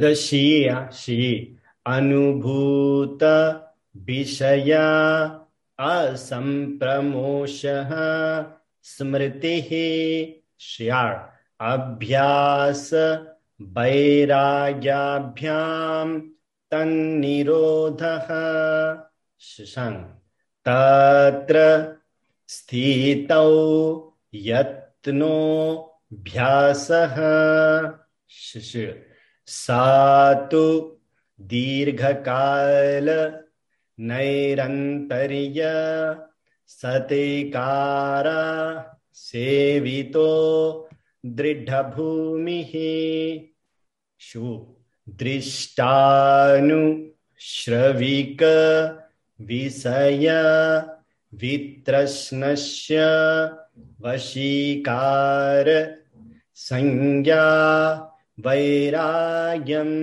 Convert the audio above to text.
ऋषि अनुभूत विषया असम्प्रमोषः। स्मृतिः श्रियार् अभ्यास वैराग्याभ्याम् तन्निरोधः। शशङ्। तत्र स्थितौ यत्नोऽभ्यासः। शिशु सा तु दीर्घकाल नैरन्तर्य सतिकारा सेवितो दृढभूमिः शु दृष्टानुश्रविक विषय वित्रश्नस्य वशीकार संज्ञा वैराग्यम्